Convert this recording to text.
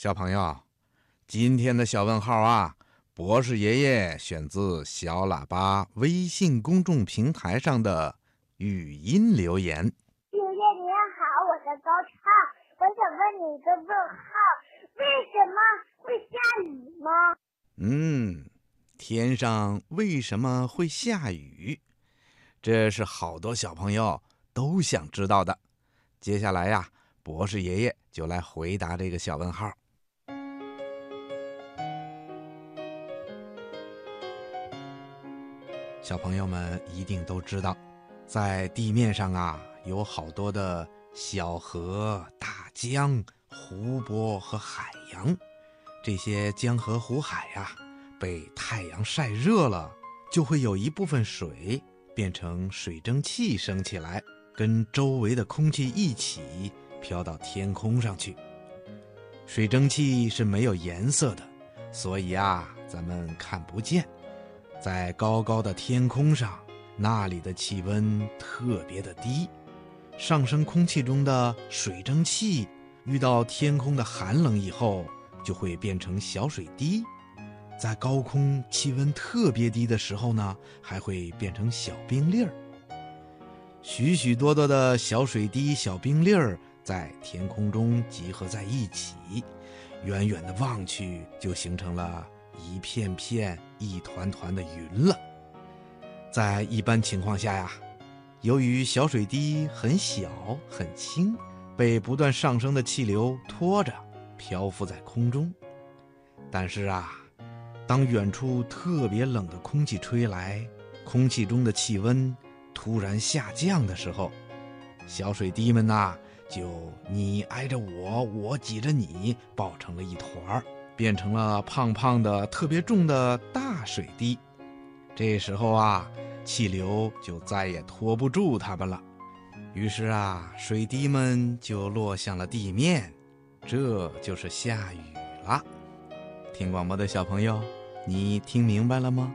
小朋友，今天的小问号啊，博士爷爷选自小喇叭微信公众平台上的语音留言。爷爷您好，我是高畅，我想问你一个问号：为什么会下雨吗？嗯，天上为什么会下雨？这是好多小朋友都想知道的。接下来呀，博士爷爷就来回答这个小问号。小朋友们一定都知道，在地面上啊，有好多的小河、大江、湖泊和海洋。这些江河湖海呀，被太阳晒热了，就会有一部分水变成水蒸气升起来，跟周围的空气一起飘到天空上去。水蒸气是没有颜色的，所以啊，咱们看不见。在高高的天空上，那里的气温特别的低，上升空气中的水蒸气遇到天空的寒冷以后，就会变成小水滴。在高空气温特别低的时候呢，还会变成小冰粒儿。许许多多的小水滴、小冰粒儿在天空中集合在一起，远远的望去，就形成了。一片片、一团团的云了。在一般情况下呀，由于小水滴很小很轻，被不断上升的气流拖着漂浮在空中。但是啊，当远处特别冷的空气吹来，空气中的气温突然下降的时候，小水滴们呐，就你挨着我，我挤着你，抱成了一团儿。变成了胖胖的、特别重的大水滴，这时候啊，气流就再也拖不住它们了，于是啊，水滴们就落向了地面，这就是下雨了。听广播的小朋友，你听明白了吗？